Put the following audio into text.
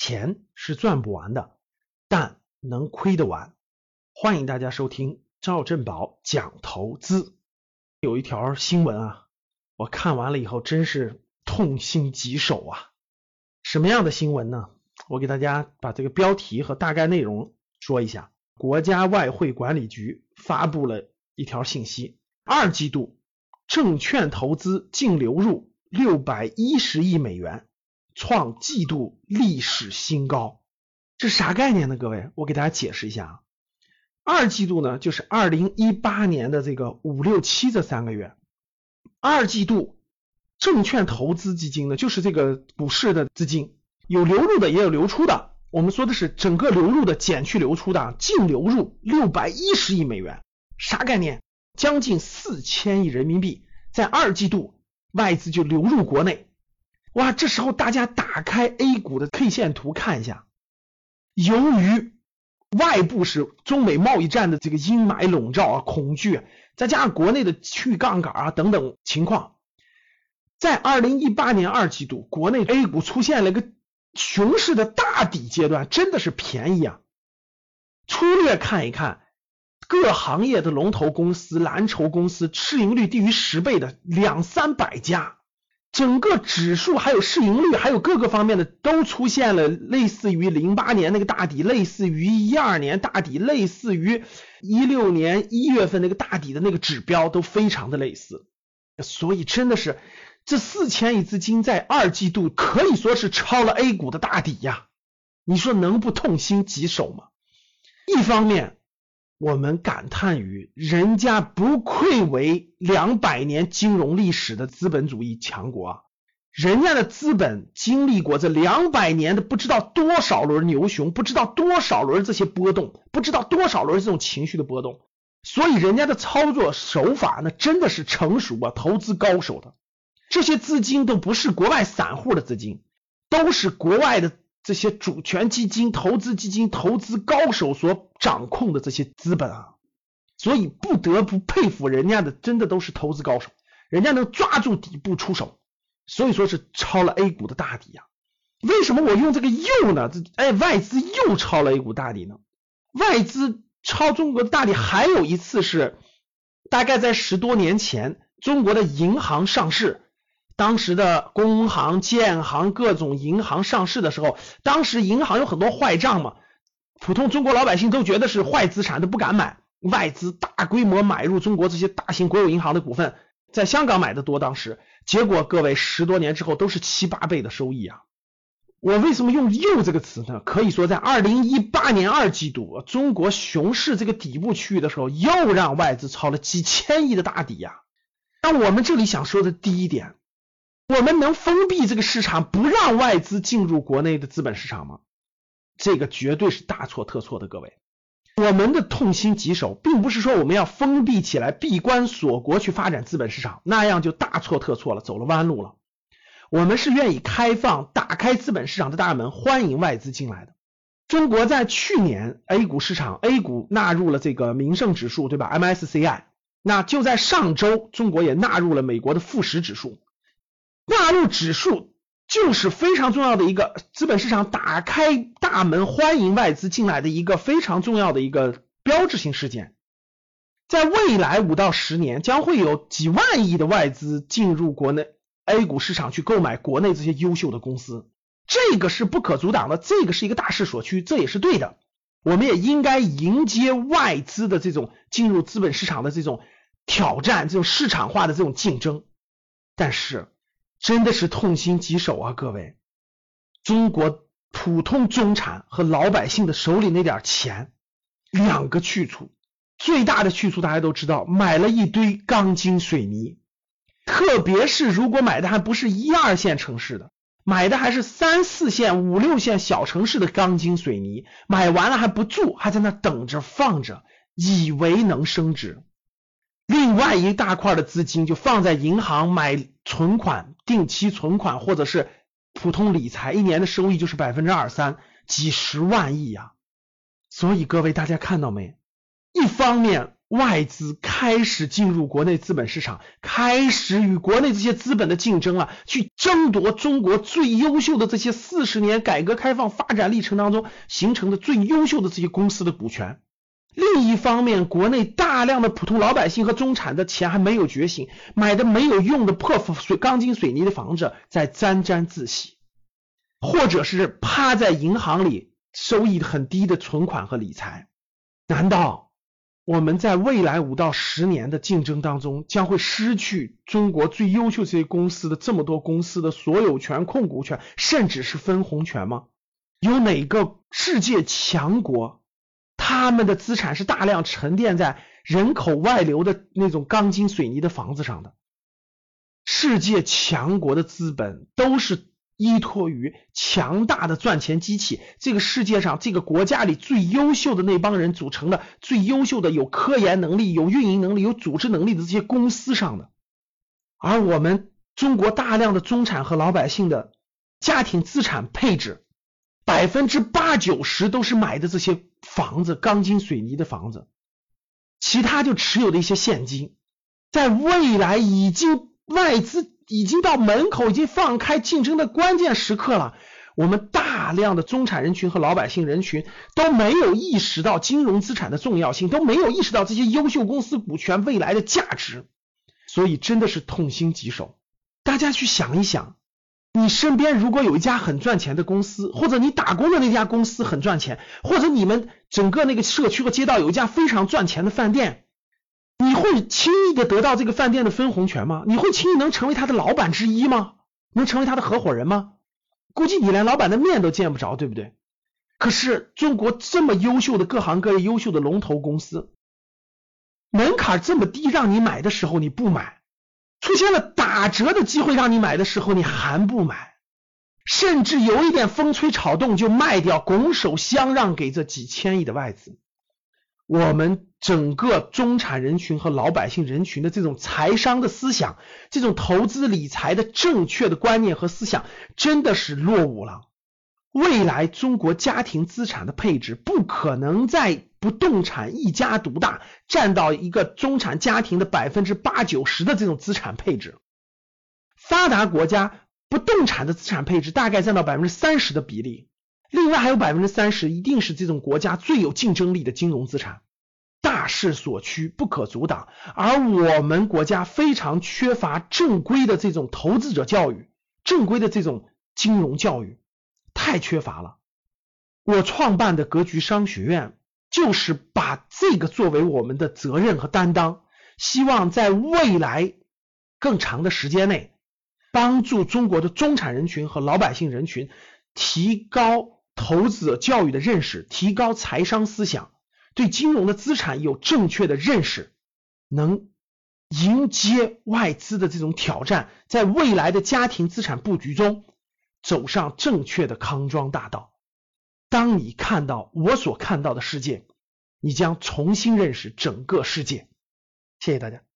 钱是赚不完的，但能亏得完。欢迎大家收听赵振宝讲投资。有一条新闻啊，我看完了以后真是痛心疾首啊！什么样的新闻呢？我给大家把这个标题和大概内容说一下。国家外汇管理局发布了一条信息：二季度证券投资净流入六百一十亿美元。创季度历史新高，这啥概念呢？各位，我给大家解释一下啊。二季度呢，就是二零一八年的这个五六七这三个月。二季度证券投资基金呢，就是这个股市的资金，有流入的，也有流出的。我们说的是整个流入的减去流出的，净流入六百一十亿美元，啥概念？将近四千亿人民币，在二季度外资就流入国内。哇，这时候大家打开 A 股的 K 线图看一下，由于外部是中美贸易战的这个阴霾笼罩啊，恐惧，再加上国内的去杠杆啊等等情况，在二零一八年二季度，国内 A 股出现了一个熊市的大底阶段，真的是便宜啊。粗略看一看，各行业的龙头公司、蓝筹公司，市盈率低于十倍的两三百家。整个指数还有市盈率，还有各个方面的都出现了类似于零八年那个大底，类似于一二年大底，类似于一六年一月份那个大底的那个指标都非常的类似，所以真的是这四千亿资金在二季度可以说是抄了 A 股的大底呀，你说能不痛心疾首吗？一方面。我们感叹于人家不愧为两百年金融历史的资本主义强国啊，人家的资本经历过这两百年的不知道多少轮牛熊，不知道多少轮这些波动，不知道多少轮这种情绪的波动，所以人家的操作手法那真的是成熟啊，投资高手的这些资金都不是国外散户的资金，都是国外的。这些主权基金、投资基金、投资高手所掌控的这些资本啊，所以不得不佩服人家的，真的都是投资高手，人家能抓住底部出手，所以说是抄了 A 股的大底呀。为什么我用这个又呢？这哎，外资又抄了 A 股大底呢？外资抄中国的大底还有一次是大概在十多年前，中国的银行上市。当时的工行、建行各种银行上市的时候，当时银行有很多坏账嘛，普通中国老百姓都觉得是坏资产，都不敢买。外资大规模买入中国这些大型国有银行的股份，在香港买的多，当时结果各位十多年之后都是七八倍的收益啊！我为什么用“又”这个词呢？可以说在二零一八年二季度中国熊市这个底部区域的时候，又让外资抄了几千亿的大底呀。那我们这里想说的第一点。我们能封闭这个市场，不让外资进入国内的资本市场吗？这个绝对是大错特错的，各位。我们的痛心疾首，并不是说我们要封闭起来、闭关锁国去发展资本市场，那样就大错特错了，走了弯路了。我们是愿意开放、打开资本市场的大门，欢迎外资进来的。中国在去年 A 股市场，A 股纳入了这个名胜指数，对吧？MSCI。那就在上周，中国也纳入了美国的富时指数。纳入指数就是非常重要的一个资本市场打开大门欢迎外资进来的一个非常重要的一个标志性事件，在未来五到十年将会有几万亿的外资进入国内 A 股市场去购买国内这些优秀的公司，这个是不可阻挡的，这个是一个大势所趋，这也是对的。我们也应该迎接外资的这种进入资本市场的这种挑战，这种市场化的这种竞争，但是。真的是痛心疾首啊，各位！中国普通中产和老百姓的手里那点钱，两个去处，最大的去处大家都知道，买了一堆钢筋水泥，特别是如果买的还不是一二线城市的，买的还是三四线、五六线小城市的钢筋水泥，买完了还不住，还在那等着放着，以为能升值。另外一大块的资金就放在银行买存款、定期存款或者是普通理财，一年的收益就是百分之二三，几十万亿呀！所以各位大家看到没？一方面外资开始进入国内资本市场，开始与国内这些资本的竞争了，去争夺中国最优秀的这些四十年改革开放发展历程当中形成的最优秀的这些公司的股权。另一方面，国内大量的普通老百姓和中产的钱还没有觉醒，买的没有用的破水钢筋水泥的房子在沾沾自喜，或者是趴在银行里收益很低的存款和理财。难道我们在未来五到十年的竞争当中将会失去中国最优秀这些公司的这么多公司的所有权、控股权，甚至是分红权吗？有哪个世界强国？他们的资产是大量沉淀在人口外流的那种钢筋水泥的房子上的。世界强国的资本都是依托于强大的赚钱机器，这个世界上这个国家里最优秀的那帮人组成的最优秀的有科研能力、有运营能力、有组织能力的这些公司上的。而我们中国大量的中产和老百姓的家庭资产配置。百分之八九十都是买的这些房子，钢筋水泥的房子，其他就持有的一些现金，在未来已经外资已经到门口，已经放开竞争的关键时刻了。我们大量的中产人群和老百姓人群都没有意识到金融资产的重要性，都没有意识到这些优秀公司股权未来的价值，所以真的是痛心疾首。大家去想一想。你身边如果有一家很赚钱的公司，或者你打工的那家公司很赚钱，或者你们整个那个社区和街道有一家非常赚钱的饭店，你会轻易的得到这个饭店的分红权吗？你会轻易能成为他的老板之一吗？能成为他的合伙人吗？估计你连老板的面都见不着，对不对？可是中国这么优秀的各行各业优秀的龙头公司，门槛这么低，让你买的时候你不买。出现了打折的机会，让你买的时候你还不买，甚至有一点风吹草动就卖掉，拱手相让给这几千亿的外资。我们整个中产人群和老百姓人群的这种财商的思想，这种投资理财的正确的观念和思想，真的是落伍了。未来中国家庭资产的配置不可能在不动产一家独大，占到一个中产家庭的百分之八九十的这种资产配置。发达国家不动产的资产配置大概占到百分之三十的比例，另外还有百分之三十一定是这种国家最有竞争力的金融资产，大势所趋，不可阻挡。而我们国家非常缺乏正规的这种投资者教育，正规的这种金融教育。太缺乏了。我创办的格局商学院就是把这个作为我们的责任和担当，希望在未来更长的时间内，帮助中国的中产人群和老百姓人群提高投资者教育的认识，提高财商思想，对金融的资产有正确的认识，能迎接外资的这种挑战，在未来的家庭资产布局中。走上正确的康庄大道。当你看到我所看到的世界，你将重新认识整个世界。谢谢大家。